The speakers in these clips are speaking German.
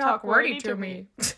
talk wordy to me.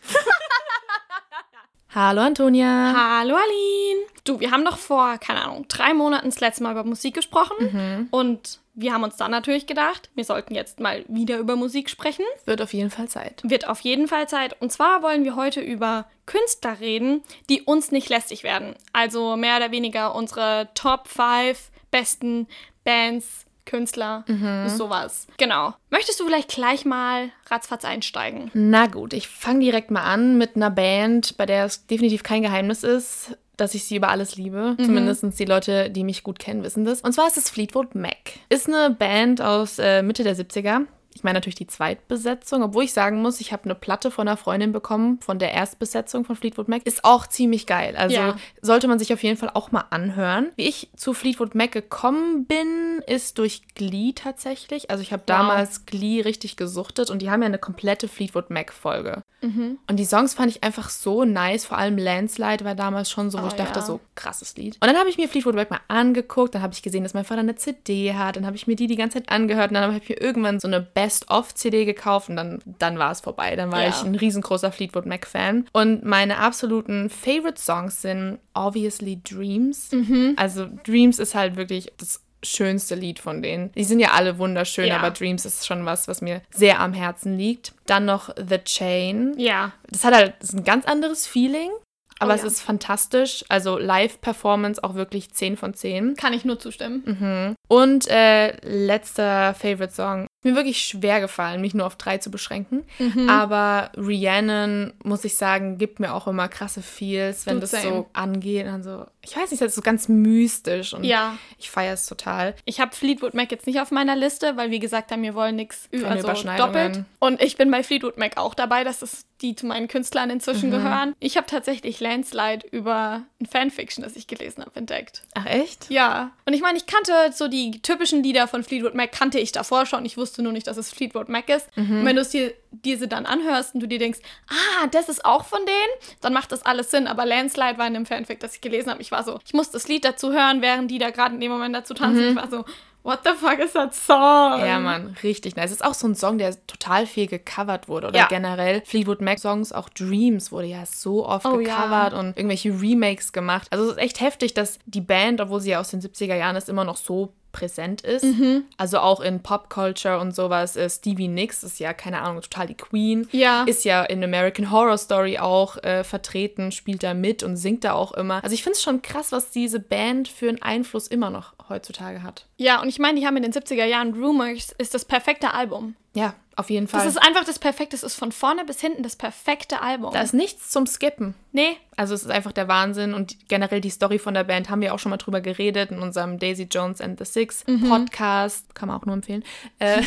Hallo Antonia. Hallo Aline. Du, wir haben doch vor, keine Ahnung, drei Monaten das letzte Mal über Musik gesprochen. Und wir haben uns dann natürlich gedacht, wir sollten jetzt mal wieder über Musik sprechen. Wird auf jeden Fall Zeit. Wird auf jeden Fall Zeit. Und zwar wollen wir heute über Künstler reden, die uns nicht lästig werden. Also mehr oder weniger unsere Top 5 besten Bands, Künstler, sowas. Genau. Möchtest du vielleicht gleich mal ratzfatz einsteigen? Na gut, ich fange direkt mal an mit einer Band, bei der es definitiv kein Geheimnis ist, dass ich sie über alles liebe. Zumindest die Leute, die mich gut kennen, wissen das. Und zwar ist es Fleetwood Mac. Ist eine Band aus äh, Mitte der 70er. Ich meine natürlich die Zweitbesetzung, obwohl ich sagen muss, ich habe eine Platte von einer Freundin bekommen, von der Erstbesetzung von Fleetwood Mac. Ist auch ziemlich geil. Also Ja. sollte man sich auf jeden Fall auch mal anhören. Wie ich zu Fleetwood Mac gekommen bin, ist durch Glee tatsächlich. Also ich habe damals Glee richtig gesuchtet und die haben ja eine komplette Fleetwood Mac-Folge. Und die Songs fand ich einfach so nice. Vor allem Landslide war damals schon so, wo Oh, ich dachte, ja. so krasses Lied. Und dann habe ich mir Fleetwood Mac mal angeguckt. Dann habe ich gesehen, dass mein Vater eine CD hat. Dann habe ich mir die die ganze Zeit angehört. Und dann habe ich mir irgendwann so eine Best-of-CD gekauft. Und dann, dann war es vorbei. Dann war Ja. ich ein riesengroßer Fleetwood Mac-Fan. Und meine absoluten Favorite-Songs sind Obviously Dreams. Also Dreams ist halt wirklich das schönste Lied von denen. Die sind ja alle wunderschön, Ja. aber Dreams ist schon was, was mir sehr am Herzen liegt. Dann noch The Chain. Ja. Das hat halt das ist ein ganz anderes Feeling, aber Oh es ja. ist fantastisch. Also Live-Performance auch wirklich 10 von 10. Kann ich nur zustimmen. Mhm. Und äh, letzter Favorite-Song. Mir wirklich schwer gefallen, mich nur auf drei zu beschränken. Mhm. Aber Rhiannon, muss ich sagen, gibt mir auch immer krasse Feels, wenn Du, das same. so angeht. Also, ich weiß nicht, das ist so ganz mystisch und Ja. ich feiere es total. Ich habe Fleetwood Mac jetzt nicht auf meiner Liste, weil wir gesagt haben, wir wollen nichts also doppelt. Und ich bin bei Fleetwood Mac auch dabei, dass es die zu meinen Künstlern inzwischen Mhm. gehören. Ich habe tatsächlich Landslide über ein Fanfiction, das ich gelesen habe, entdeckt. Ach, echt? Ja. Und ich meine, ich kannte so die typischen Lieder von Fleetwood Mac, kannte ich davor schon. Ich wusste nur nicht, dass es Fleetwood Mac ist. Mhm. Und wenn du es dir diese dann anhörst und du dir denkst, ah, das ist auch von denen, dann macht das alles Sinn. Aber Landslide war in einem Fanfic, das ich gelesen habe. Ich war so, ich muss das Lied dazu hören, während die da gerade in dem Moment dazu tanzen. Ich war so, what the fuck is that song? Ja, Mann, richtig nice. Es ist auch so ein Song, der total viel gecovert wurde. Oder Ja. generell Fleetwood Mac Songs, auch Dreams wurde ja so oft Oh, ja. gecovert und irgendwelche Remakes gemacht. Also es ist echt heftig, dass die Band, obwohl sie ja aus den 70er Jahren ist, immer noch so präsent ist. Mhm. Also auch in Popculture und sowas. Stevie Nicks ist ja, keine Ahnung, total die Queen. Ja. Ist ja in American Horror Story auch äh, vertreten, spielt da mit und singt da auch immer. Also ich finde es schon krass, was diese Band für einen Einfluss immer noch heutzutage hat. Ja, und ich meine, die haben in den 70er Jahren Rumors ist das perfekte Album. Ja, auf jeden Fall. Das ist einfach das perfekte, es ist von vorne bis hinten das perfekte Album. Da ist nichts zum Skippen. nee, Also es ist einfach der Wahnsinn und generell die Story von der Band haben wir auch schon mal drüber geredet in unserem Daisy Jones and the Six Mhm. Podcast. Kann man auch nur empfehlen. Äh,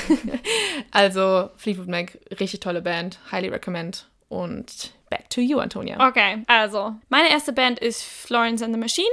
also Fleetwood Mac, richtig tolle Band. Highly recommend. Und back to you, Antonia. Okay, also meine erste Band ist Florence and the Machine.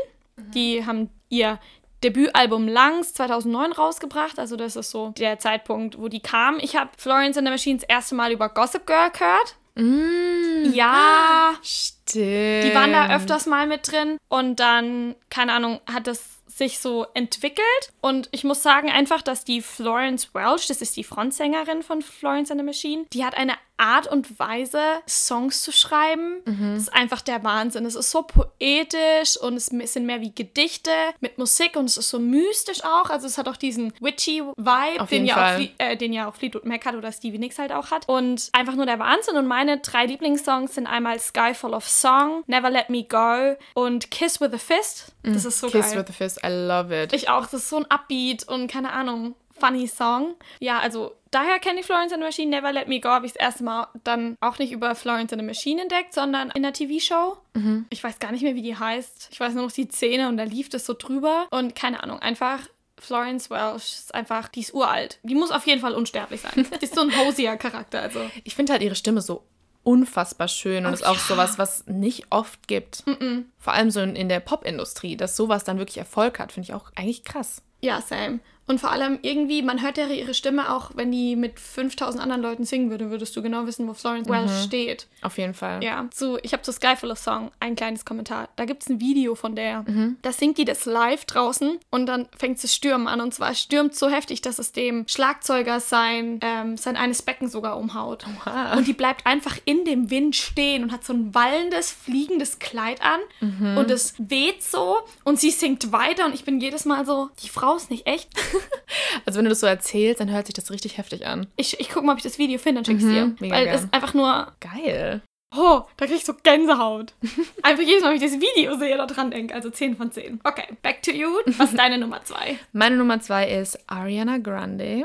Die haben ihr Debütalbum Langs 2009 rausgebracht. Also das ist so der Zeitpunkt, wo die kam. Ich habe Florence and the Machine das erste Mal über Gossip Girl gehört. Mm, Ja, stimmt. die waren da öfters mal mit drin. Und dann, keine Ahnung, hat das sich so entwickelt. Und ich muss sagen einfach, dass die Florence Welch, das ist die Frontsängerin von Florence and the Machine, die hat eine Art und Weise, Songs zu schreiben. Das ist einfach der Wahnsinn. Es ist so poetisch und es sind mehr wie Gedichte mit Musik und es ist so mystisch auch. Also es hat auch diesen witchy Vibe, den ja, auch äh, den ja auch Fleetwood Mac hat oder Stevie Nicks halt auch hat. Und einfach nur der Wahnsinn. Und meine drei Lieblingssongs sind einmal Sky Full of Song, Never Let Me Go und Kiss with a Fist. Das ist so Kiss geil. with a Fist, I love it. Ich auch. Das ist so ein Upbeat und keine Ahnung, funny Song. Ja, also daher kenne ich Florence and the Machine. Never Let Me Go habe ich das erste Mal dann auch nicht über Florence and the Machine entdeckt, sondern in der TV-Show. Mhm. Ich weiß gar nicht mehr, wie die heißt. Ich weiß nur noch die Szene und da lief das so drüber. Und keine Ahnung, einfach Florence Welch ist einfach, die ist uralt. Die muss auf jeden Fall unsterblich sein. Die ist so ein Hosier-Charakter, also. Ich finde halt ihre Stimme so unfassbar schön und Oh, ist auch ja. sowas, was nicht oft gibt. Vor allem so in, in der Popindustrie, dass sowas dann wirklich Erfolg hat, finde ich auch eigentlich krass. Ja, same. Und vor allem irgendwie, man hört ja ihre Stimme auch, wenn die mit 5000 anderen Leuten singen würde, würdest du genau wissen, wo Florence Welch steht. Auf jeden Fall. Ja, zu, ich habe zu Skyfall of Song ein kleines Kommentar. Da gibt es ein Video von der. Da singt die das live draußen und dann fängt es stürmen an. Und zwar es stürmt so heftig, dass es dem Schlagzeuger sein, ähm, sein eines Becken sogar umhaut. Oha. Und die bleibt einfach in dem Wind stehen und hat so ein wallendes, fliegendes Kleid an. Und es weht so und sie singt weiter. Und ich bin jedes Mal so, die Frau ist nicht echt. Also wenn du das so erzählst, dann hört sich das richtig heftig an. Ich, ich gucke mal, ob ich das Video finde und schick's dir. mega Weil gern. es einfach nur Geil. Oh, da krieg ich so Gänsehaut. Einfach jedes Mal, wenn ich das Video sehe, da dran denke. Also 10 von 10. Okay, back to you. Was ist deine Nummer 2? Meine Nummer zwei ist Ariana Grande.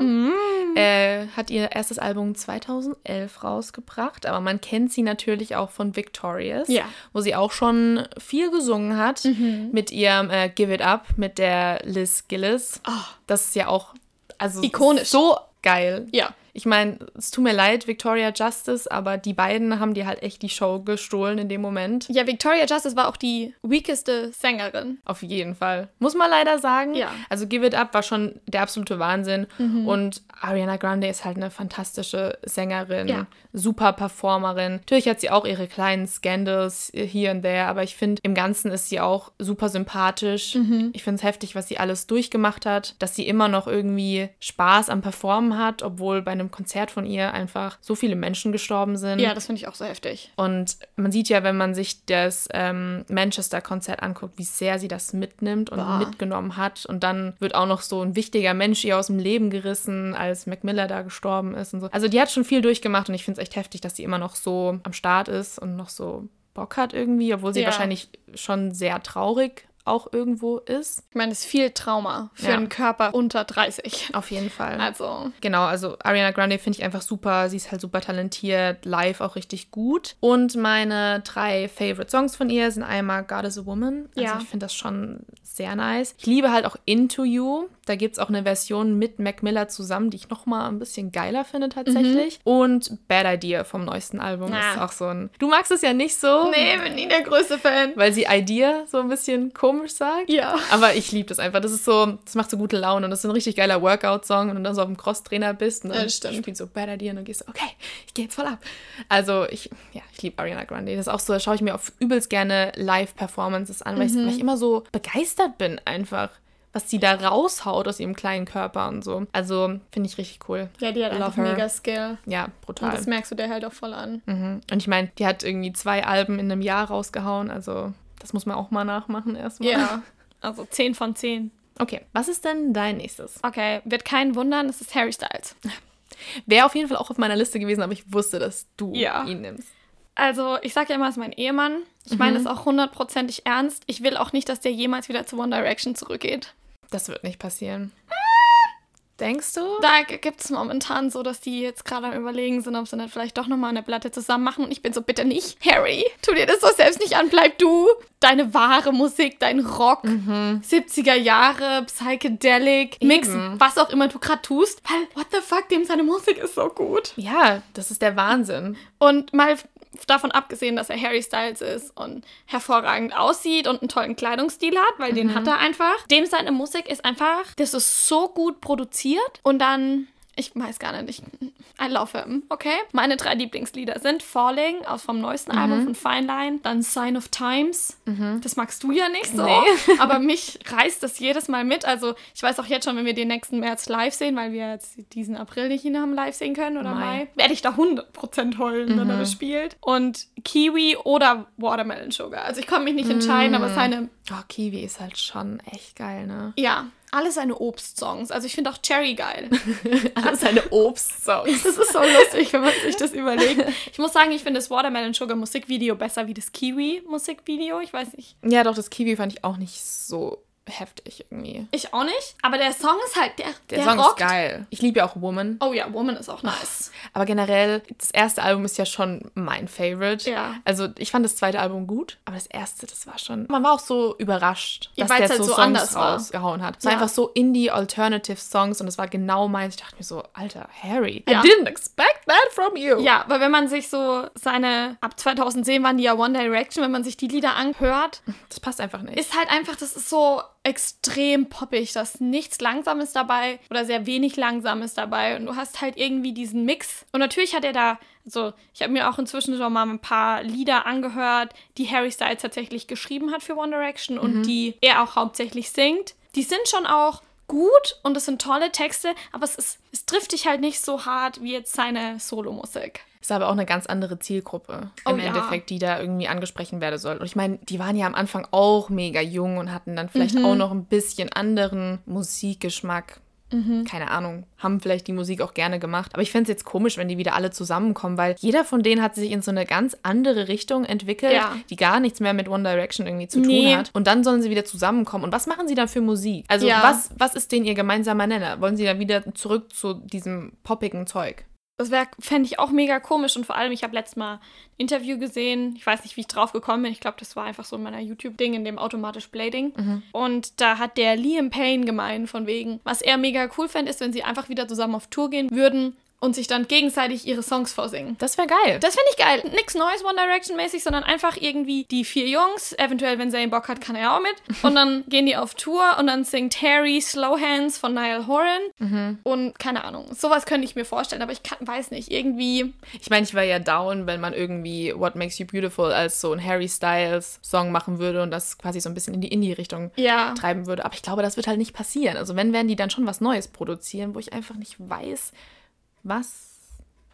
Äh, hat ihr erstes Album 2011 rausgebracht, aber man kennt sie natürlich auch von Victorious, Ja. wo sie auch schon viel gesungen hat mit ihrem äh, Give It Up mit der Liz Gillis. Das ist ja auch also Ikonisch. so geil. Ja. Ich meine, es tut mir leid, Victoria Justice, aber die beiden haben dir halt echt die Show gestohlen in dem Moment. Ja, Victoria Justice war auch die weakeste Sängerin. Auf jeden Fall. Muss man leider sagen. Ja. Also Give It Up war schon der absolute Wahnsinn. Und Ariana Grande ist halt eine fantastische Sängerin, Ja. super Performerin. Natürlich hat sie auch ihre kleinen Scandals hier und there, aber ich finde, im Ganzen ist sie auch super sympathisch. Ich finde es heftig, was sie alles durchgemacht hat, dass sie immer noch irgendwie Spaß am Performen hat, obwohl bei einem Konzert von ihr einfach so viele Menschen gestorben sind. Ja, das finde ich auch so heftig. Und man sieht ja, wenn man sich das ähm, Manchester-Konzert anguckt, wie sehr sie das mitnimmt und Boah. mitgenommen hat. Und dann wird auch noch so ein wichtiger Mensch ihr aus dem Leben gerissen, als Mac Miller da gestorben ist und so. Also die hat schon viel durchgemacht und ich finde es echt heftig, dass sie immer noch so am Start ist und noch so Bock hat irgendwie, obwohl sie Ja. wahrscheinlich schon sehr traurig auch irgendwo ist. Ich meine, es ist viel Trauma für Ja. einen Körper unter 30. Auf jeden Fall. Also, Genau, also Ariana Grande finde ich einfach super. Sie ist halt super talentiert, live auch richtig gut. Und meine drei Favorite Songs von ihr sind einmal God is a Woman. Also Ja. ich finde das schon sehr nice. Ich liebe halt auch Into You. Da gibt es auch eine Version mit Mac Miller zusammen, die ich nochmal ein bisschen geiler finde tatsächlich. Und Bad Idea vom neuesten Album Ah. ist auch so ein... Du magst es ja nicht so, nee, bin nie der größte Fan. weil sie Idea so ein bisschen komisch sagt. Ja. Aber ich liebe das einfach. Das ist so, das macht so gute Laune und das ist so ein richtig geiler Workout-Song, wenn du dann so auf dem Crosstrainer bist und Ja, dann stimmt. spielst du Bad Idea und dann gehst du, okay, ich gehe jetzt voll ab. Also ich, ja, ich liebe Ariana Grande. Das ist auch so, da schaue ich mir auf übelst gerne Live-Performances an, weil, ich, Mhm. weil ich immer so begeistert bin einfach, was sie da raushaut aus ihrem kleinen Körper und so. Also finde ich richtig cool. Ja, die hat Love einfach her. mega Skill. Ja, Und brutal. das merkst du dir halt auch voll an. Mhm. Und ich meine, die hat irgendwie zwei Alben in einem Jahr rausgehauen, also das muss man auch mal nachmachen erstmal. Ja. Also 10 von 10. Okay, was ist denn dein nächstes? Okay, wird keinen wundern, es ist Harry Styles. Wäre auf jeden Fall auch auf meiner Liste gewesen, aber ich wusste, dass du Ja. ihn nimmst. Also, ich sage ja immer, es ist mein Ehemann. Ich meine das auch hundertprozentig ernst. Ich will auch nicht, dass der jemals wieder zu One Direction zurückgeht. Das wird nicht passieren. Denkst du? Da gibt es momentan so, dass die jetzt gerade am Überlegen sind, ob sie dann vielleicht doch nochmal eine Platte zusammen machen. Und ich bin so, bitte nicht. Harry, tu dir das doch selbst nicht an. Bleib du. Deine wahre Musik, dein Rock, 70er Jahre, Psychedelic, Mix, Eben. was auch immer du gerade tust. Weil, what the fuck, dem seine Musik ist so gut. Ja, das ist der Wahnsinn. Und mal davon abgesehen, dass er Harry Styles ist und hervorragend aussieht und einen tollen Kleidungsstil hat, weil den hat er einfach. Dem seine Musik ist einfach, das ist so gut produziert und dann, ich weiß gar nicht, ich, I love him, okay? Meine drei Lieblingslieder sind Falling aus vom neuesten Album von Fine Line, dann Sign of Times, das magst du ja nicht so, Nee. aber mich reißt das jedes Mal mit. Also ich weiß auch jetzt schon, wenn wir den nächsten März live sehen, weil wir jetzt diesen April nicht ihn haben live sehen können oder Mai. Mai, werde ich da 100% heulen, wenn er das spielt. Und Kiwi oder Watermelon Sugar. Also ich kann mich nicht entscheiden, aber seine, Oh, Kiwi ist halt schon echt geil, ne? ja, alle seine Obstsongs. Also ich finde auch Cherry geil. Alle seine Obstsongs. Das ist so lustig, wenn man sich das überlegt. Ich muss sagen, ich finde das Watermelon Sugar Musikvideo besser wie das Kiwi Musikvideo. Ich weiß nicht. ja, doch, das Kiwi fand ich auch nicht so heftig irgendwie. Ich auch nicht. Aber der Song ist halt, der, Der, der, Song rockt. ist geil. Ich liebe ja auch Woman. Oh ja, Woman ist auch nice. Aber generell, das erste Album ist ja schon mein Favorite. Ja. Also ich fand das zweite Album gut, aber das erste, das war schon. Man war auch so überrascht, Ja, dass der halt so so Songs anders war. rausgehauen hat. Es war Ja. einfach so Indie-Alternative-Songs und es war genau meins. Ich dachte mir so, Alter, Harry, Ja. I didn't expect that from you. Ja, weil wenn man sich so seine, ab 2010 waren die ja One Direction, wenn man sich die Lieder anhört, Das passt einfach nicht. ist halt einfach, das ist so extrem poppig. Da ist nichts Langsames dabei oder sehr wenig Langsames dabei. Und du hast halt irgendwie diesen Mix. Und natürlich hat er da, also ich habe mir auch inzwischen schon mal ein paar Lieder angehört, die Harry Styles tatsächlich geschrieben hat für One Direction und die er auch hauptsächlich singt. Die sind schon auch gut und es sind tolle Texte, aber es, ist, es trifft dich halt nicht so hart wie jetzt seine Solomusik. Ist aber auch eine ganz andere Zielgruppe Oh im ja. Endeffekt, die da irgendwie angesprochen werden soll. Und ich meine, die waren ja am Anfang auch mega jung und hatten dann vielleicht Mhm. auch noch ein bisschen anderen Musikgeschmack. Mhm. Keine Ahnung, haben vielleicht die Musik auch gerne gemacht. Aber ich fände es jetzt komisch, wenn die wieder alle zusammenkommen, weil jeder von denen hat sich in so eine ganz andere Richtung entwickelt, Ja. die gar nichts mehr mit One Direction irgendwie zu tun Nee. hat. Und dann sollen sie wieder zusammenkommen. Und was machen sie dann für Musik? Also Ja. was, was ist denn ihr gemeinsamer Nenner? Wollen sie dann wieder zurück zu diesem poppigen Zeug? Das wäre, fände ich auch mega komisch und vor allem, ich habe letztes Mal ein Interview gesehen. Ich weiß nicht, wie ich drauf gekommen bin. Ich glaube, das war einfach so in meiner YouTube-Ding, in dem automatisch Play-Ding. Und da hat der Liam Payne gemeint, von wegen, was er mega cool fände, ist, wenn sie einfach wieder zusammen auf Tour gehen würden und sich dann gegenseitig ihre Songs vorsingen. Das wäre geil. Das finde ich geil. Nix Neues One Direction mäßig, sondern einfach irgendwie die vier Jungs. Eventuell, wenn Zayn Bock hat, kann er auch mit. Und dann gehen die auf Tour und dann singt Harry Slow Hands von Niall Horan. Und keine Ahnung. Sowas könnte ich mir vorstellen, aber ich kann, weiß nicht. Irgendwie. Ich meine, ich war ja down, wenn man irgendwie What Makes You Beautiful als so ein Harry Styles Song machen würde und das quasi so ein bisschen in die Indie-Richtung Ja. treiben würde. Aber ich glaube, das wird halt nicht passieren. Also wenn, werden die dann schon was Neues produzieren, wo ich einfach nicht weiß, was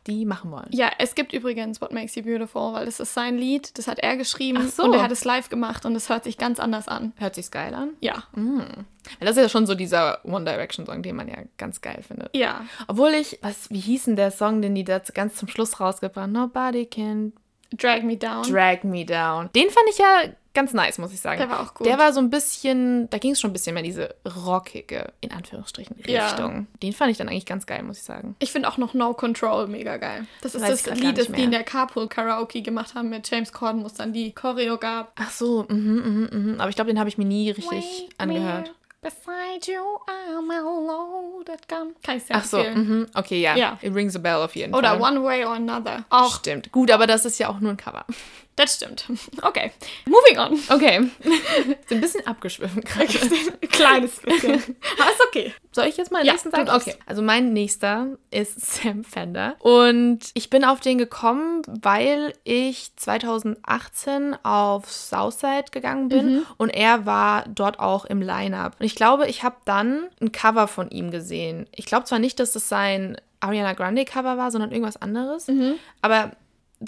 die machen wollen. Ja, es gibt übrigens What Makes You Beautiful, weil das ist sein Lied. Das hat er geschrieben so. und er hat es live gemacht und es hört sich ganz anders an. Hört sich's geil an? Ja. Weil das ist ja schon so dieser One Direction Song, den man ja ganz geil findet. Ja. Obwohl ich, was, wie hieß denn der Song, den die da ganz zum Schluss rausgebracht haben? Nobody can Drag Me Down. Drag Me Down. Den fand ich ja ganz nice, muss ich sagen. Der war auch gut. Der war so ein bisschen, da ging es schon ein bisschen mehr in diese rockige, in Anführungsstrichen, Ja. Richtung. Den fand ich dann eigentlich ganz geil, muss ich sagen. Ich finde auch noch No Control mega geil. Das ist Weiß das Lied, das die in der Carpool Karaoke gemacht haben mit James Corden, wo es dann die Choreo gab. Ach so, mhm, mhm, mhm. Aber ich glaube, den habe ich mir nie richtig angehört. Beside you, I'm a loaded gun. Kann ich sehr Ach so, mhm. okay, ja. Ja. It rings a bell auf jeden Oder Fall. One Way or Another. Auch, Stimmt. Gut, aber das ist ja auch nur ein Cover. das stimmt. Okay, moving on. Okay. Ist ein bisschen abgeschwiffen gerade. Ein kleines bisschen. Aber ist okay. Soll ich jetzt mal den Ja, nächsten sagen? Okay. Also mein nächster ist Sam Fender. Und ich bin auf den gekommen, weil ich 2018 auf Southside gegangen bin Mhm. und er war dort auch im Line-Up. Und ich glaube, ich habe dann ein Cover von ihm gesehen. Ich glaube zwar nicht, dass es sein Ariana Grande Cover war, sondern irgendwas anderes. Mhm. Aber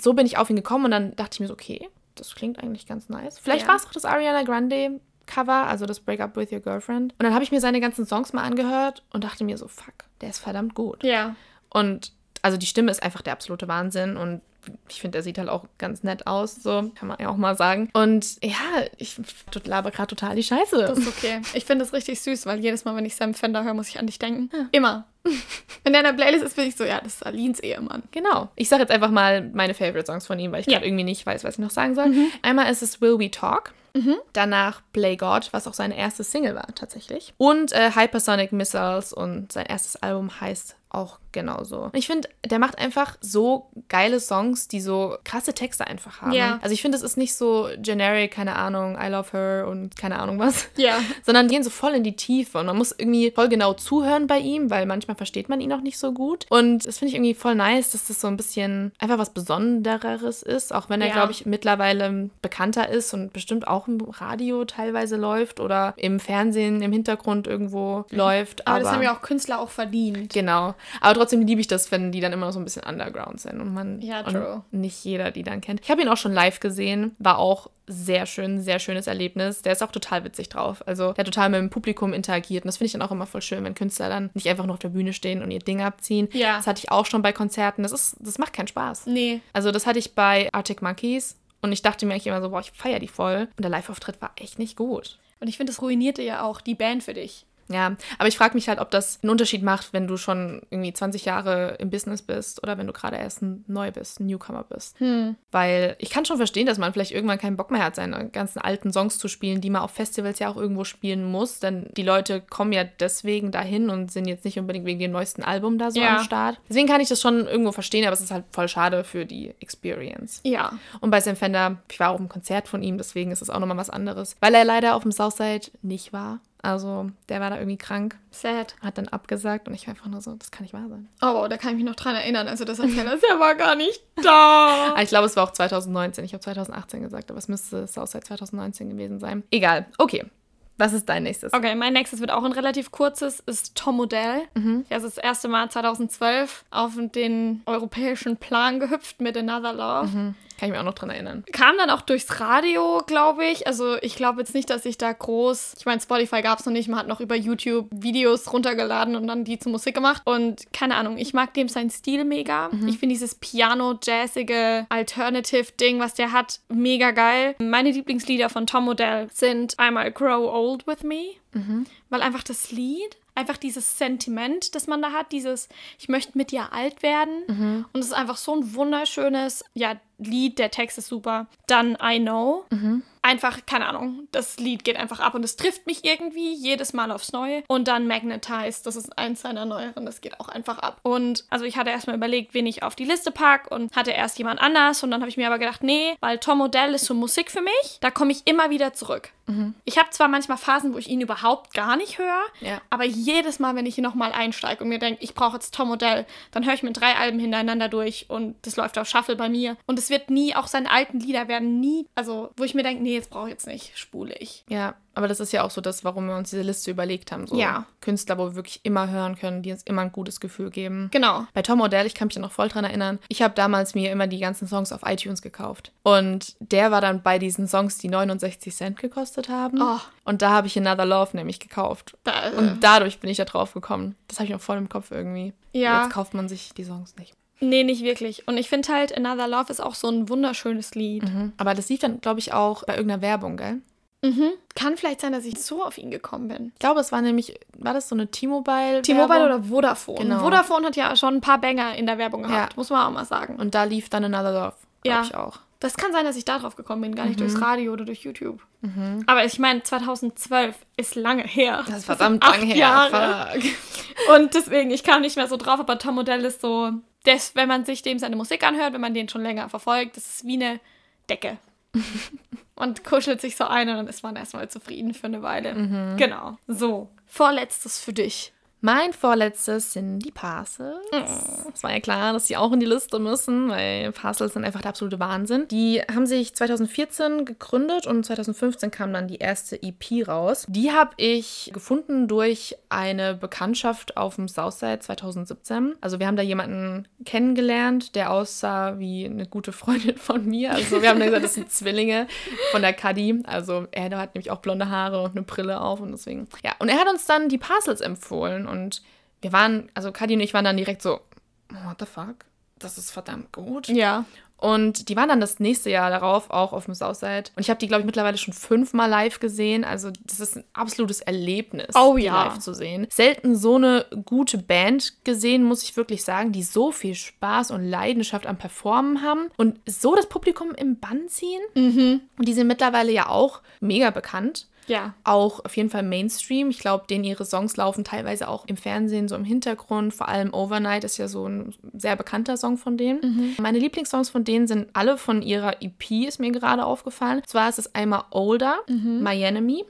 so bin ich auf ihn gekommen und dann dachte ich mir so, okay, das klingt eigentlich ganz nice. Vielleicht Ja. war es auch das Ariana Grande Cover, also das Break Up With Your Girlfriend. Und dann habe ich mir seine ganzen Songs mal angehört und dachte mir so, fuck, der ist verdammt gut. Ja. Und also die Stimme ist einfach der absolute Wahnsinn und ich finde, er sieht halt auch ganz nett aus, so kann man ja auch mal sagen. Und ja, ich laber gerade total die Scheiße. Das ist okay. Ich finde das richtig süß, weil jedes Mal, wenn ich Sam Fender höre, muss ich an dich denken. Immer. Wenn der in der Playlist ist, bin ich so, ja, das ist Alins Ehemann. Genau. Ich sage jetzt einfach mal meine Favorite Songs von ihm, weil ich Ja. gerade irgendwie nicht weiß, was ich noch sagen soll. Einmal ist es Will We Talk. Danach Play God, was auch seine erste Single war tatsächlich. Und äh, Hypersonic Missiles und sein erstes Album heißt auch genauso. Ich finde, der macht einfach so geile Songs, die so krasse Texte einfach haben. Ja. Also ich finde, es ist nicht so generic, keine Ahnung, I love her und keine Ahnung was. Ja. sondern gehen so voll in die Tiefe und man muss irgendwie voll genau zuhören bei ihm, weil manchmal versteht man ihn auch nicht so gut. Und das finde ich irgendwie voll nice, dass das so ein bisschen einfach was Besondereres ist, auch wenn er, Ja. glaube ich, mittlerweile bekannter ist und bestimmt auch im Radio teilweise läuft oder im Fernsehen im Hintergrund irgendwo läuft. Mhm. Aber, das haben ja auch Künstler auch verdient. Genau. Aber trotzdem liebe ich das, wenn die dann immer noch so ein bisschen underground sind und man Ja, und nicht jeder die dann kennt. Ich habe ihn auch schon live gesehen, war auch sehr schön, sehr schönes Erlebnis. Der ist auch total witzig drauf. Also der hat total mit dem Publikum interagiert und das finde ich dann auch immer voll schön, wenn Künstler dann nicht einfach nur auf der Bühne stehen und ihr Ding abziehen. Ja. Das hatte ich auch schon bei Konzerten. Das ist, das macht keinen Spaß. Nee. Also das hatte ich bei Arctic Monkeys und ich dachte mir eigentlich immer so, boah, ich feiere die voll. Und der Live-Auftritt war echt nicht gut. Und ich finde, das ruinierte ja auch die Band für dich. Ja, aber ich frage mich halt, ob das einen Unterschied macht, wenn du schon irgendwie 20 Jahre im Business bist oder wenn du gerade erst ein neu bist, ein Newcomer bist. Weil ich kann schon verstehen, dass man vielleicht irgendwann keinen Bock mehr hat, seine ganzen alten Songs zu spielen, die man auf Festivals ja auch irgendwo spielen muss. Denn die Leute kommen ja deswegen dahin und sind jetzt nicht unbedingt wegen dem neuesten Album da so Ja. am Start. Deswegen kann ich das schon irgendwo verstehen, aber es ist halt voll schade für die Experience. Ja. Und bei Sam Fender, ich war auch im Konzert von ihm, deswegen ist es auch nochmal was anderes. Weil er leider auf dem Southside nicht war. Also der war da irgendwie krank, Sad. hat dann abgesagt und ich war einfach nur so, das kann nicht wahr sein. Oh, da kann ich mich noch dran erinnern. Also das erzählt er, der war gar nicht da. Ah, ich glaube, es war auch 2019. Ich habe 2018 gesagt, aber es müsste Southside 2019 gewesen sein. Egal. Okay. Was ist dein nächstes? Okay, mein nächstes wird auch ein relativ kurzes, ist Tom Modell. Er ist das erste Mal 2012 auf den europäischen Plan gehüpft mit Another Love. Kann ich mich auch noch dran erinnern. Kam dann auch durchs Radio, glaube ich. Also ich glaube jetzt nicht, dass ich da groß. Ich meine, Spotify gab es noch nicht. Man hat noch über YouTube Videos runtergeladen und dann die zu Musik gemacht. Und keine Ahnung, ich mag dem seinen Stil mega. Ich finde dieses Piano-jazzige Alternative-Ding, was der hat, mega geil. Meine Lieblingslieder von Tom Modell sind einmal Grow Old With Me, weil einfach das Lied einfach dieses Sentiment, das man da hat, dieses ich möchte mit dir alt werden und es ist einfach so ein wunderschönes ja Lied, der Text ist super. Dann I Know. Einfach, keine Ahnung, das Lied geht einfach ab und es trifft mich irgendwie jedes Mal aufs Neue. Und dann Magnetized, das ist eins seiner neueren, das geht auch einfach ab. Und also ich hatte erstmal überlegt, wen ich auf die Liste packe und hatte erst jemand anders und dann habe ich mir aber gedacht, nee, weil Tom Odell ist so Musik für mich, da komme ich immer wieder zurück. Ich habe zwar manchmal Phasen, wo ich ihn überhaupt gar nicht höre, Ja. aber jedes Mal, wenn ich hier nochmal einsteige und mir denke, ich brauche jetzt Tom Odell, dann höre ich mir drei Alben hintereinander durch und das läuft auf Shuffle bei mir. Und es wird nie, auch seine alten Lieder werden nie, also wo ich mir denke, nee, jetzt brauche ich jetzt nicht, spule ich. Ja, aber das ist ja auch so das, warum wir uns diese Liste überlegt haben. So Ja. Künstler, wo wir wirklich immer hören können, die uns immer ein gutes Gefühl geben. Genau. Bei Tom Odell, ich kann mich da noch voll dran erinnern, ich habe damals mir immer die ganzen Songs auf iTunes gekauft. Und der war dann bei diesen Songs, die 69 Cent gekostet haben. Oh. Und da habe ich Another Love nämlich gekauft. Da, Und dadurch bin ich da drauf gekommen. Das habe ich noch voll im Kopf irgendwie. Ja. Jetzt kauft man sich die Songs nicht. nee, nicht wirklich. Und ich finde halt, Another Love ist auch so ein wunderschönes Lied. Mhm. Aber das lief dann, glaube ich, auch bei irgendeiner Werbung, gell? Mhm. Kann vielleicht sein, dass ich so auf ihn gekommen bin. Ich glaube, es war nämlich, war das so eine T-Mobile? T-Mobile oder Vodafone. Genau. Vodafone hat ja schon ein paar Banger in der Werbung gehabt, Ja. muss man auch mal sagen. Und da lief dann Another Love, glaube Ja. ich auch. Das kann sein, dass ich da drauf gekommen bin, gar nicht Mhm. durchs Radio oder durch YouTube. Aber ich meine, 2012 ist lange her. Das ist verdammt lang her. Jahre. Fuck. Und deswegen, ich kam nicht mehr so drauf, aber Tom Modell ist so, das, wenn man sich dem seine Musik anhört, wenn man den schon länger verfolgt, das ist wie eine Decke. und kuschelt sich so ein und dann ist man erstmal zufrieden für eine Weile. Mhm. Genau. So, vorletztes für dich. Mein vorletztes sind die Parcels. Es war ja klar, dass die auch in die Liste müssen, weil Parcels sind einfach der absolute Wahnsinn. Die haben sich 2014 gegründet und 2015 kam dann die erste EP raus. Die habe ich gefunden durch eine Bekanntschaft auf dem Southside 2017. Also wir haben da jemanden kennengelernt, der aussah wie eine gute Freundin von mir. Also wir haben dann gesagt, das sind Zwillinge von der Cuddy. Also er hat nämlich auch blonde Haare und eine Brille auf und deswegen. Ja, und er hat uns dann die Parcels empfohlen und wir waren, also Cuddy und ich waren dann direkt so, what the fuck? Das ist verdammt gut. Ja. Und die waren dann das nächste Jahr darauf auch auf dem Southside. Und ich habe die, glaube ich, mittlerweile schon fünfmal live gesehen. Also das ist ein absolutes Erlebnis, Oh die ja. live zu sehen. Selten so eine gute Band gesehen, muss ich wirklich sagen, die so viel Spaß und Leidenschaft am Performen haben und so das Publikum im Bann ziehen. Mhm. Und die sind mittlerweile ja auch mega bekannt Ja. auch auf jeden Fall Mainstream. Ich glaube, denen ihre Songs laufen teilweise auch im Fernsehen, so im Hintergrund. Vor allem Overnight ist ja so ein sehr bekannter Song von denen. Meine Lieblingssongs von denen sind alle von ihrer EP, ist mir gerade aufgefallen. Und zwar ist es einmal Older, My Enemy.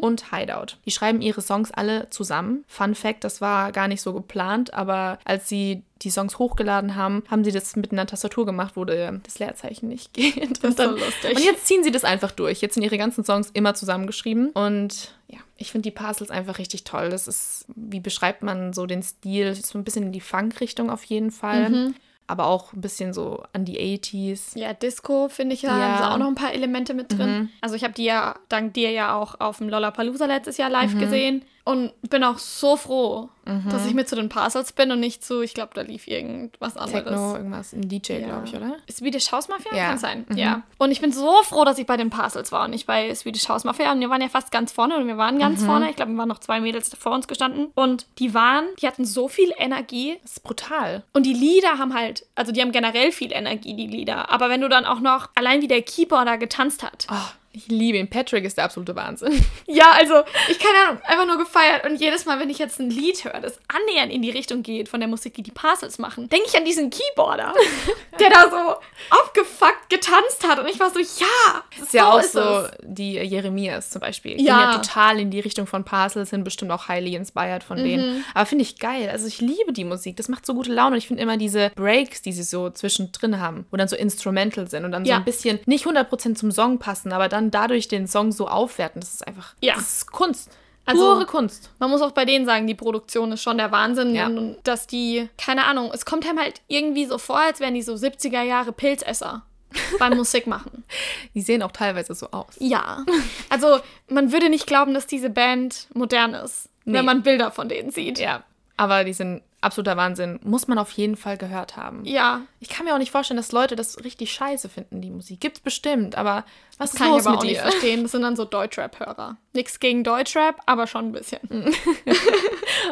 Und Hideout. Die schreiben ihre Songs alle zusammen. Fun Fact, das war gar nicht so geplant, aber als sie die Songs hochgeladen haben, haben sie das mit einer Tastatur gemacht, wo das Leerzeichen nicht geht. So lustig. Und jetzt ziehen sie das einfach durch. Jetzt sind ihre ganzen Songs immer zusammengeschrieben. Und ja, ich finde die Parcels einfach richtig toll. Das ist, wie beschreibt man so den Stil? So ein bisschen in die Funk-Richtung auf jeden Fall. Aber auch ein bisschen so an die 80s. Ja, Disco finde ich ja, Ja. haben sie auch noch ein paar Elemente mit drin. Also ich habe die ja dank dir ja auch auf dem Lollapalooza letztes Jahr live gesehen und bin auch so froh, dass ich mit zu den Parcels bin und nicht zu, ich glaube, da lief irgendwas anderes. Techno, irgendwas, ein DJ, Ja. glaube ich, oder? Swedish House Mafia? Ja. Kann sein. Mhm. Ja. Und ich bin so froh, dass ich bei den Parcels war und nicht bei Swedish House Mafia. Und wir waren ja fast ganz vorne und wir waren Mhm. ganz vorne. Ich glaube, wir waren noch zwei Mädels vor uns gestanden. Und die waren, die hatten so viel Energie. Das ist brutal. Und die Lieder haben halt, also die haben generell viel Energie, die Lieder. Aber wenn du dann auch noch, allein wie der Keeper da getanzt hat. Oh, Ich liebe ihn. Patrick ist der absolute Wahnsinn. Ja, also, ich keine Ahnung, einfach nur gefeiert. Und jedes Mal, wenn ich jetzt ein Lied höre, das annähernd in die Richtung geht von der Musik, die die Parcels machen, denke ich an diesen Keyboarder, der da so abgefuckt getanzt hat. Und ich war so, ja, Das ist ja so auch ist so, es. die Jeremias zum Beispiel. Ja. Gehen ja total in die Richtung von Parcels, sind bestimmt auch highly inspired von Mhm. denen. Aber finde ich geil. Also ich liebe die Musik. Das macht so gute Laune. Und ich finde immer diese Breaks, die sie so zwischendrin haben, wo dann so instrumental sind und dann so Ja. ein bisschen nicht 100% zum Song passen, aber dann dadurch den Song so aufwerten. Das ist einfach, Ja. das ist Kunst. Also- Pure Kunst. Man muss auch bei denen sagen, die Produktion ist schon der Wahnsinn. Ja. Und dass die, keine Ahnung, es kommt einem halt irgendwie so vor, als wären die so 70er Jahre Pilzesser beim Musik machen. Die sehen auch teilweise so aus. Ja. Also, man würde nicht glauben, dass diese Band modern ist, Nee. wenn man Bilder von denen sieht. Ja. Aber die sind absoluter Wahnsinn. Muss man auf jeden Fall gehört haben. Ja. Ich kann mir auch nicht vorstellen, dass Leute das richtig scheiße finden, die Musik. Gibt's bestimmt, aber was Das kann ich aber auch mit nicht dir? verstehen. Das sind dann so Deutschrap-Hörer. Nichts gegen Deutschrap, aber schon ein bisschen.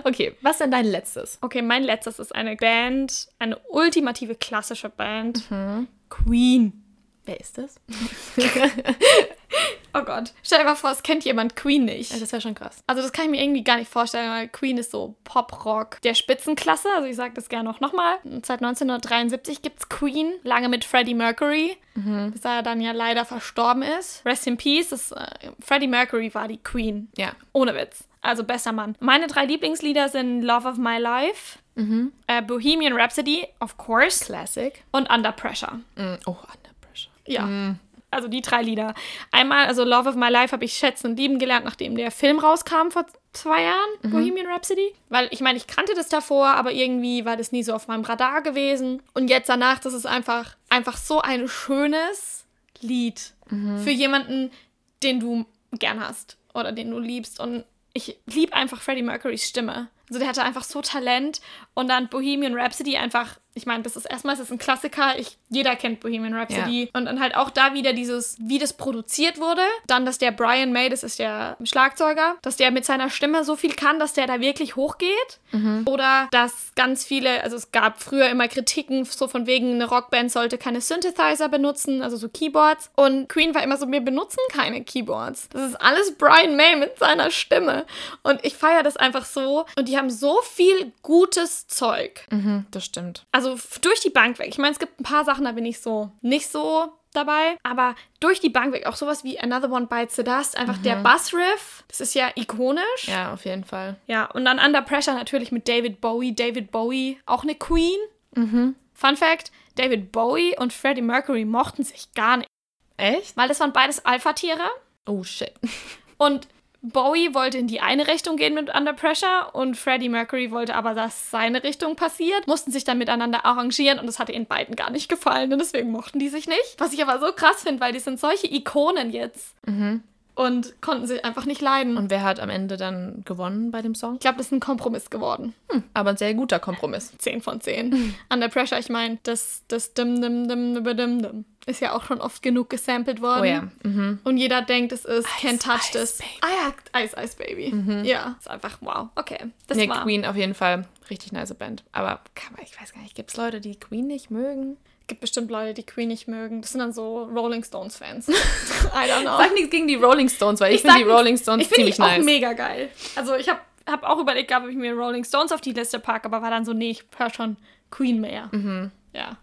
Okay, was ist denn dein letztes? Okay, mein letztes ist eine Band, eine ultimative klassische Band. Queen. Wer ist das? Oh Gott. Stell dir mal vor, es kennt jemand Queen nicht. Das wäre schon krass. Also das kann ich mir irgendwie gar nicht vorstellen, weil Queen ist so Pop-Rock der Spitzenklasse. Also ich sage das gerne auch nochmal. Seit 1973 gibt es Queen, lange mit Freddie Mercury, bis er dann ja leider verstorben ist. Rest in Peace. Das, äh, Freddie Mercury war die Queen. Ja. Ohne Witz. Also besser Mann. Meine drei Lieblingslieder sind Love of My Life, äh, Bohemian Rhapsody, of course, Classic. und Under Pressure. Mm, Oh, Under Pressure. Ja. Also die drei Lieder. Einmal, also Love of My Life habe ich schätzen und lieben gelernt, nachdem der Film rauskam vor zwei Jahren, Bohemian Rhapsody. Weil ich meine, ich kannte das davor, aber irgendwie war das nie so auf meinem Radar gewesen. Und jetzt danach, das ist einfach, einfach so ein schönes Lied für jemanden, den du gern hast oder den du liebst. Und ich liebe einfach Freddie Mercurys Stimme. Also der hatte einfach so Talent. Und dann Bohemian Rhapsody einfach, ich meine, das ist erstmal das ist ein Klassiker. Ich, jeder kennt Bohemian Rhapsody. Und dann halt auch da wieder dieses, wie das produziert wurde. Dann, dass der Brian May, das ist der Schlagzeuger, dass der mit seiner Stimme so viel kann, dass der da wirklich hochgeht. Oder dass ganz viele, also es gab früher immer Kritiken, so von wegen, eine Rockband sollte keine Synthesizer benutzen, also so Keyboards. Und Queen war immer so, wir benutzen keine Keyboards. Das ist alles Brian May mit seiner Stimme. Und ich feiere das einfach so. Und die haben so viel gutes Zeug. Mhm, das stimmt. Also durch die Bank weg. Ich meine, es gibt ein paar Sachen, da bin ich so nicht so dabei, aber durch die Bank weg auch sowas wie Another One Bites the Dust, einfach der Bassriff, das ist ja ikonisch. Ja, auf jeden Fall. Ja, und dann Under Pressure natürlich mit David Bowie. David Bowie, auch eine Queen. Fun Fact: David Bowie und Freddie Mercury mochten sich gar nicht, Echt? weil das waren beides Alpha-Tiere. Oh, shit. Und Bowie wollte in die eine Richtung gehen mit Under Pressure und Freddie Mercury wollte aber, dass seine Richtung passiert, mussten sich dann miteinander arrangieren und das hatte ihnen beiden gar nicht gefallen und deswegen mochten die sich nicht. Was ich aber so krass finde, weil die sind solche Ikonen jetzt und konnten sich einfach nicht leiden. Und wer hat am Ende dann gewonnen bei dem Song? ich glaube, das ist ein Kompromiss geworden. Aber ein sehr guter Kompromiss. 10 von 10. Under Pressure, ich meine, das, das dim, dim, dim, dim, dim, dim ist ja auch schon oft genug gesampelt worden. Oh ja. Mhm. Und jeder denkt, es ist Can't Touch Ice This. Baby. Ah ja, Ice Ice Baby. Ja, ist einfach wow. Okay, das Nee, war. Queen auf jeden Fall. Richtig nice Band. Aber man, ich weiß gar nicht, gibt es Leute, die Queen nicht mögen? Gibt bestimmt Leute, die Queen nicht mögen. Das sind dann so Rolling Stones Fans. I don't know. Sag nichts gegen die Rolling Stones, weil ich, sag finde die. Rolling Stones ich finde die ziemlich auch nice. mega geil. Also ich habe hab auch überlegt, ob ich mir Rolling Stones auf die Liste packe, aber war dann so, nee, ich höre schon Queen mehr. Mhm. Ja.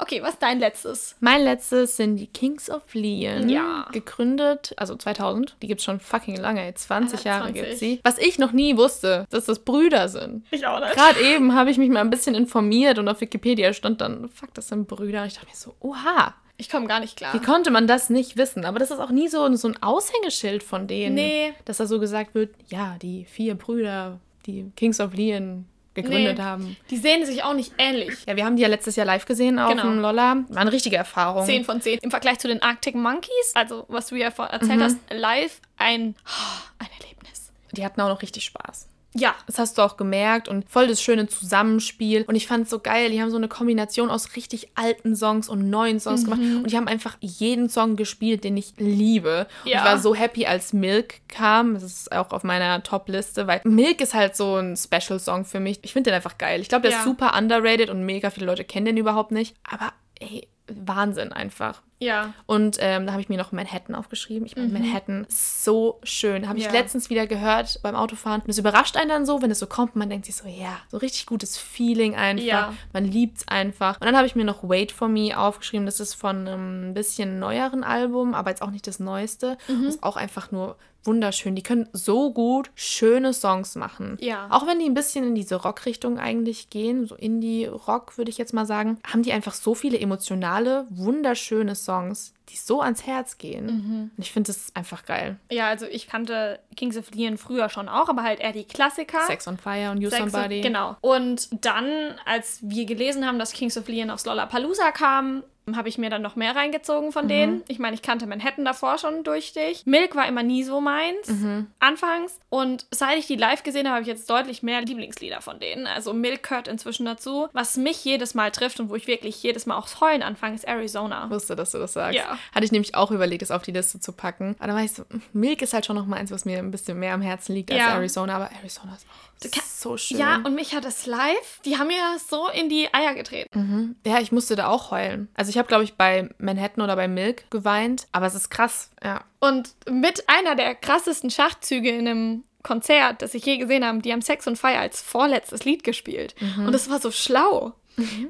Okay, was ist dein letztes? Mein letztes sind die Kings of Leon. Ja. Gegründet, also 2000. Die gibt es schon fucking lange. ey. 20 Ah, Jahre 20. gibt sie. Was ich noch nie wusste, dass das Brüder sind. Ich auch nicht. Gerade eben habe ich mich mal ein bisschen informiert und auf Wikipedia stand dann, fuck, das sind Brüder. Ich dachte mir so, oha, Ich komme gar nicht klar. wie konnte man das nicht wissen? Aber das ist auch nie so, so ein Aushängeschild von denen. Nee. Dass da so gesagt wird, ja, die vier Brüder, die Kings of Leon gegründet Nee. haben. Die sehen sich auch nicht ähnlich. Ja, wir haben die ja letztes Jahr live gesehen auf Genau. dem Lolla. War eine richtige Erfahrung. 10 von 10. Im Vergleich zu den Arctic Monkeys, also was du ja vorher erzählt hast, live ein, ein Erlebnis. Die hatten auch noch richtig Spaß. Ja, Das hast du auch gemerkt und voll das schöne Zusammenspiel. Und ich fand es so geil, die haben so eine Kombination aus richtig alten Songs und neuen Songs gemacht. Mhm. Und die haben einfach jeden Song gespielt, den ich liebe. Und Ja. ich war so happy, als Milk kam. Das ist auch auf meiner Top-Liste, weil Milk ist halt so ein Special-Song für mich. Ich finde den einfach geil. Ich glaube, der Ja. ist super underrated und mega viele Leute kennen den überhaupt nicht. Aber ey, Wahnsinn einfach. Ja. Und ähm, da habe ich mir noch Manhattan aufgeschrieben. Ich meine, Manhattan ist so schön. Habe ich Ja. letztens wieder gehört beim Autofahren. Und es überrascht einen dann so, wenn es so kommt. Man denkt sich so, ja, so richtig gutes Feeling einfach. Ja. Man liebt es einfach. Und dann habe ich mir noch Wait for Me aufgeschrieben. Das ist von einem bisschen neueren Album, aber jetzt auch nicht das neueste. Mhm. Das ist auch einfach nur wunderschön. Die können so gut schöne Songs machen. Ja. Auch wenn die ein bisschen in diese Rock-Richtung eigentlich gehen, so Indie-Rock würde ich jetzt mal sagen, haben die einfach so viele emotionale, wunderschöne Songs, die so ans Herz gehen. Mhm. Und ich finde das einfach geil. Ja, also ich kannte Kings of Leon früher schon auch, aber halt eher die Klassiker. Sex on Fire und You Sex Somebody. Und, genau. Und dann, als wir gelesen haben, dass Kings of Leon aufs Lollapalooza kam, habe ich mir dann noch mehr reingezogen Mhm. von denen. Ich meine, ich kannte Manhattan davor schon durch dich. Milk war immer nie so meins, Mhm. anfangs. Und seit ich die live gesehen habe, habe ich jetzt deutlich mehr Lieblingslieder von denen. Also Milk gehört inzwischen dazu. Was mich jedes Mal trifft und wo ich wirklich jedes Mal aufs Heulen anfange, ist Arizona. Ich wusste, dass du das sagst. Ja. Hatte ich nämlich auch überlegt, das auf die Liste zu packen. Aber dann war ich so, Milk ist halt schon noch mal eins, was mir ein bisschen mehr am Herzen liegt als Ja. Arizona. Aber Arizona ist auch so schön. Ja, und mich hat das live, die haben mir so in die Eier getreten. Ja, ich musste da auch heulen. Also ich habe, glaube ich, bei Manhattan oder bei Milk geweint. Aber es ist krass, ja. Und mit einer der krassesten Schachzüge in einem Konzert, das ich je gesehen habe, die haben Sex und Fire als vorletztes Lied gespielt. Und das war so schlau.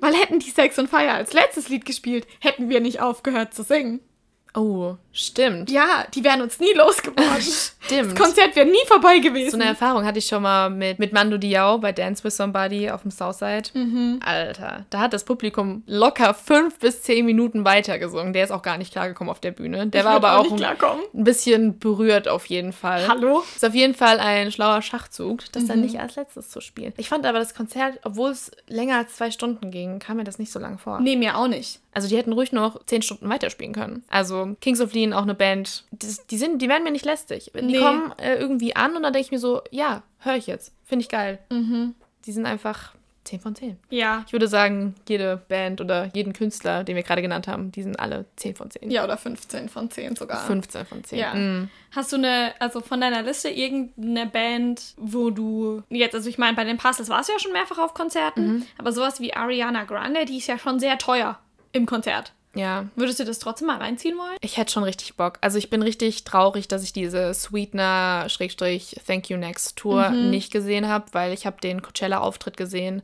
Weil hätten die Sex und Fire als letztes Lied gespielt, hätten wir nicht aufgehört zu singen. Oh, stimmt. Ja, die wären uns nie losgeworden. Stimmt. Das Konzert wäre nie vorbei So gewesen. eine Erfahrung hatte ich schon mal mit, mit Mando Diao bei Dance with Somebody auf dem Southside. Mhm. Alter, da hat das Publikum locker fünf bis zehn Minuten weitergesungen. Der ist auch gar nicht klargekommen auf der Bühne. Der Ich war aber auch nicht ein, ein bisschen berührt auf jeden Fall. Hallo? Ist auf jeden Fall ein schlauer Schachzug, das Mhm. dann nicht als letztes zu spielen. Ich fand aber das Konzert, obwohl es länger als zwei Stunden ging, kam mir das nicht so lang vor. Nee, mir auch nicht. Also die hätten ruhig noch zehn Stunden weiterspielen können. Also Kings of Leon, auch eine Band, das, die, sind, die werden mir nicht lästig. Die Nee. kommen äh, irgendwie an und dann denke ich mir so, ja, höre ich jetzt. Finde ich geil. Die sind einfach 10 von 10. Ja. Ich würde sagen, jede Band oder jeden Künstler, den wir gerade genannt haben, die sind alle 10 von 10. Ja, oder 15 von 10 sogar. 15 von 10. Ja. Mm. Hast du eine, also von deiner Liste irgendeine Band, wo du jetzt, also ich meine, bei den Puzzles warst du ja schon mehrfach auf Konzerten, aber sowas wie Ariana Grande, die ist ja schon sehr teuer im Konzert. Ja, Würdest du das trotzdem mal reinziehen wollen? Ich hätte schon richtig Bock. Also ich bin richtig traurig, dass ich diese Sweetener-Thank You Next Tour Mhm. nicht gesehen habe, weil ich habe den Coachella-Auftritt gesehen.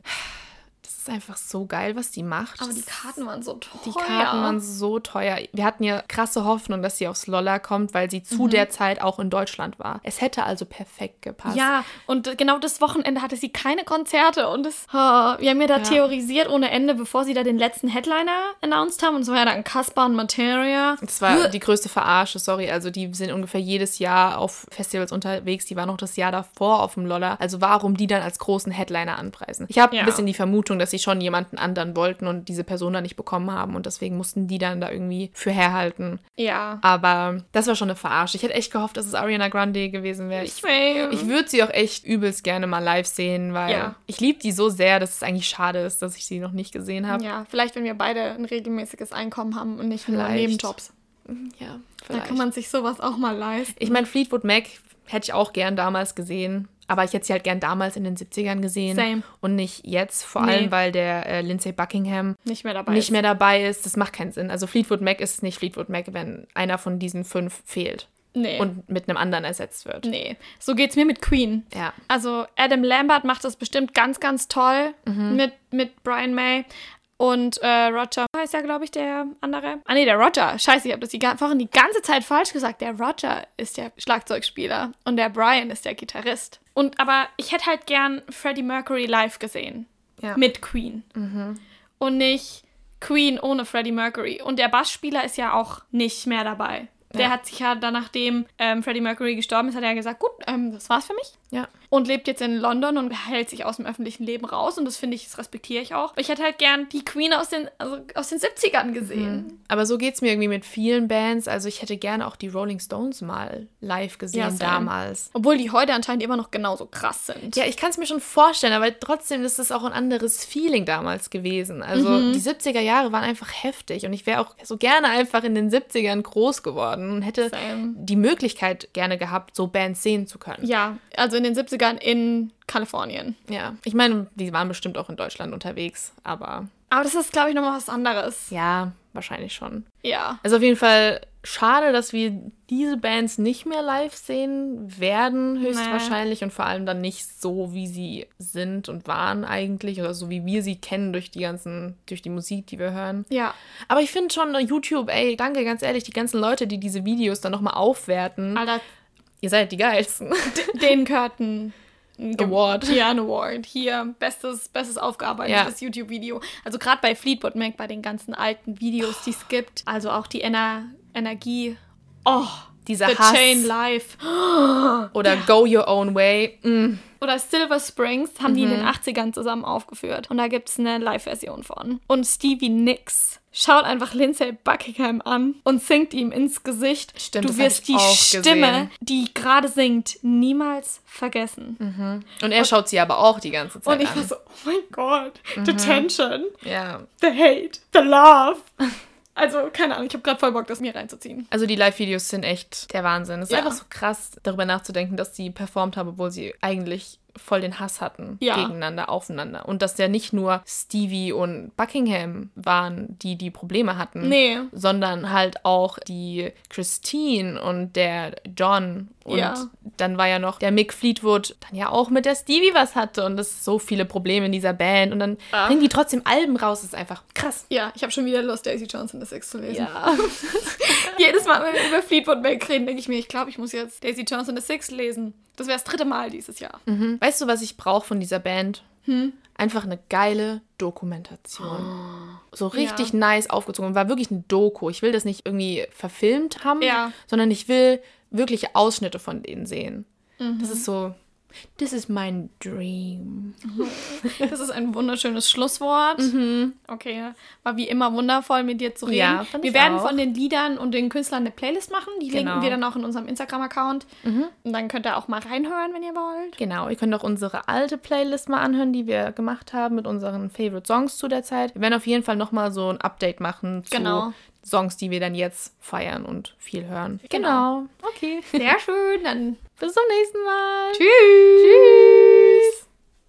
Das ist einfach so geil, was die macht. Aber die Karten waren so teuer. die Karten waren so teuer. Wir hatten ja krasse Hoffnung, dass sie aufs Lolla kommt, weil sie zu der Zeit auch in Deutschland war. Es hätte also perfekt gepasst. Mhm. Ja, und genau das Wochenende hatte sie keine Konzerte und das, oh, wir haben ja da Ja. theorisiert ohne Ende, bevor sie da den letzten Headliner announced haben und es war ja dann Kaspar und Materia. Das war die größte Verarsche, sorry. Also die sind ungefähr jedes Jahr auf Festivals unterwegs. Die war noch das Jahr davor auf dem Lolla. Also warum die dann als großen Headliner anpreisen? Ich habe Ja. ein bisschen die Vermutung, dass sie schon jemanden anderen wollten und diese Person dann nicht bekommen haben und deswegen mussten die dann da irgendwie für herhalten. Ja. Aber das war schon eine Verarsche. Ich hätte echt gehofft, dass es Ariana Grande gewesen wäre. Ich, ich würde sie auch echt übelst gerne mal live sehen, weil Ja. ich liebe die so sehr, dass es eigentlich schade ist, dass ich sie noch nicht gesehen habe. ja, vielleicht wenn wir beide ein regelmäßiges Einkommen haben und nicht nur Vielleicht. Nebenjobs. Ja, Da vielleicht. kann man sich sowas auch mal leisten. Ich meine, Fleetwood Mac hätte ich auch gern damals gesehen. Aber ich hätte sie halt gern damals in den 70ern gesehen. Same. Und nicht jetzt. Vor Nee. allem, weil der äh, Lindsay Buckingham Nicht mehr dabei. nicht ist. mehr dabei ist. Das macht keinen Sinn. Also Fleetwood Mac ist nicht Fleetwood Mac, wenn einer von diesen fünf fehlt Nee. und mit einem anderen ersetzt wird. nee. So geht's mir mit Queen. Ja. Also Adam Lambert macht das bestimmt ganz, ganz toll Mhm. mit, mit Brian May. Und äh, Roger heißt ja, glaube ich, der andere. Ah, nee, der Roger. Scheiße, ich habe das die, vorhin die ganze Zeit falsch gesagt. Der Roger ist der Schlagzeugspieler und der Brian ist der Gitarrist. Und aber ich hätte halt gern Freddie Mercury live gesehen. Ja. Mit Queen. Und nicht Queen ohne Freddie Mercury. Und der Bassspieler ist ja auch nicht mehr dabei. Der Ja. hat sich ja dann, nachdem ähm, Freddie Mercury gestorben ist, hat er gesagt, gut, ähm, das war's für mich Ja. Und lebt jetzt in London und hält sich aus dem öffentlichen Leben raus. Und das finde ich, das respektiere ich auch. Ich hätte halt gern die Queen aus den, also aus den 70ern gesehen. Aber so geht es mir irgendwie mit vielen Bands. Also ich hätte gerne auch die Rolling Stones mal live gesehen Ja, damals. Obwohl die heute anscheinend immer noch genauso krass sind. Ja, ich kann es mir schon vorstellen, aber trotzdem ist es auch ein anderes Feeling damals gewesen. Also Mhm. die 70er Jahre waren einfach heftig und ich wäre auch so gerne einfach in den 70ern groß geworden und hätte Same. die Möglichkeit gerne gehabt, so Bands sehen zu können. Ja, also in den 70ern in Kalifornien. Ja, ich meine, die waren bestimmt auch in Deutschland unterwegs, aber Aber das ist, glaube ich, nochmal was anderes. ja, wahrscheinlich schon. Ja. Also auf jeden Fall schade, dass wir diese Bands nicht mehr live sehen werden, höchstwahrscheinlich. Und vor allem dann nicht so, wie sie sind und waren eigentlich. Oder so, wie wir sie kennen durch die ganzen, durch die Musik, die wir hören. Ja. Aber ich finde schon, YouTube, ey, danke, ganz ehrlich, die ganzen Leute, die diese Videos dann nochmal aufwerten. Alter, Ihr seid die geilsten. den Ge- Award. Ja, ein Award. Hier, bestes, bestes aufgearbeitetes Ja. YouTube-Video. Also gerade bei Fleetwood Mac, bei den ganzen alten Videos, die es gibt. Also auch die Ener Energie. Oh, Dieser The Hass. Chain Live. Oder Go Your Own Way. Mm. Oder Silver Springs haben die in Mhm. den 80ern zusammen aufgeführt. Und da gibt es eine Live-Version von. Und Stevie Nicks schaut einfach Lindsay Buckingham an und singt ihm ins Gesicht. Stimmt, du wirst die Stimme, gesehen. die gerade singt, niemals vergessen. Und er schaut sie aber auch die ganze Zeit Und ich an. war so, oh mein Gott, the Mhm. tension, ja. the hate, the love. Also, keine Ahnung, ich habe gerade voll Bock, das mir reinzuziehen. Also die Live-Videos sind echt der Wahnsinn. Es ist Ja. einfach so krass, darüber nachzudenken, dass sie performt haben, obwohl sie eigentlich voll den Hass hatten Ja. gegeneinander, aufeinander. Und dass ja nicht nur Stevie und Buckingham waren, die die Probleme hatten, Nee. sondern halt auch die Christine und der John. Und Ja. dann war ja noch der Mick Fleetwood, dann ja auch mit der Stevie was hatte. Und das ist so viele Probleme in dieser Band. Und dann Ah. bringen die trotzdem Alben raus. Das ist einfach krass. Ja, ich habe schon wieder Lust, Daisy Johnson the Six zu lesen. Ja. Jedes Mal, wenn wir über Fleetwood Mac reden, denke ich mir, ich glaube, ich muss jetzt Daisy Johnson the Six lesen. Das wäre das dritte Mal dieses Jahr. Mhm. Weißt du, was ich brauche von dieser Band? Hm? Einfach eine geile Dokumentation. So richtig Ja. nice aufgezogen. War wirklich ein Doku. Ich will das nicht irgendwie verfilmt haben, Ja. sondern ich will wirkliche Ausschnitte von denen sehen. Mhm. Das ist so, this is my dream. Das ist ein wunderschönes Schlusswort. Okay, war wie immer wundervoll, mit dir zu reden. Mhm. Ja, wir werden auch. von den Liedern und den Künstlern eine Playlist machen. Die Genau. Mhm. linken wir dann auch in unserem Instagram-Account. Und dann könnt ihr auch mal reinhören, wenn ihr wollt. Genau, ihr könnt auch unsere alte Playlist mal anhören, die wir gemacht haben mit unseren Favorite Songs zu der Zeit. Wir werden auf jeden Fall nochmal so ein Update machen zu Genau. Songs, die wir dann jetzt feiern und viel hören. Genau. Okay. Sehr schön, dann Bis zum nächsten Mal. tschüss. Tschüss.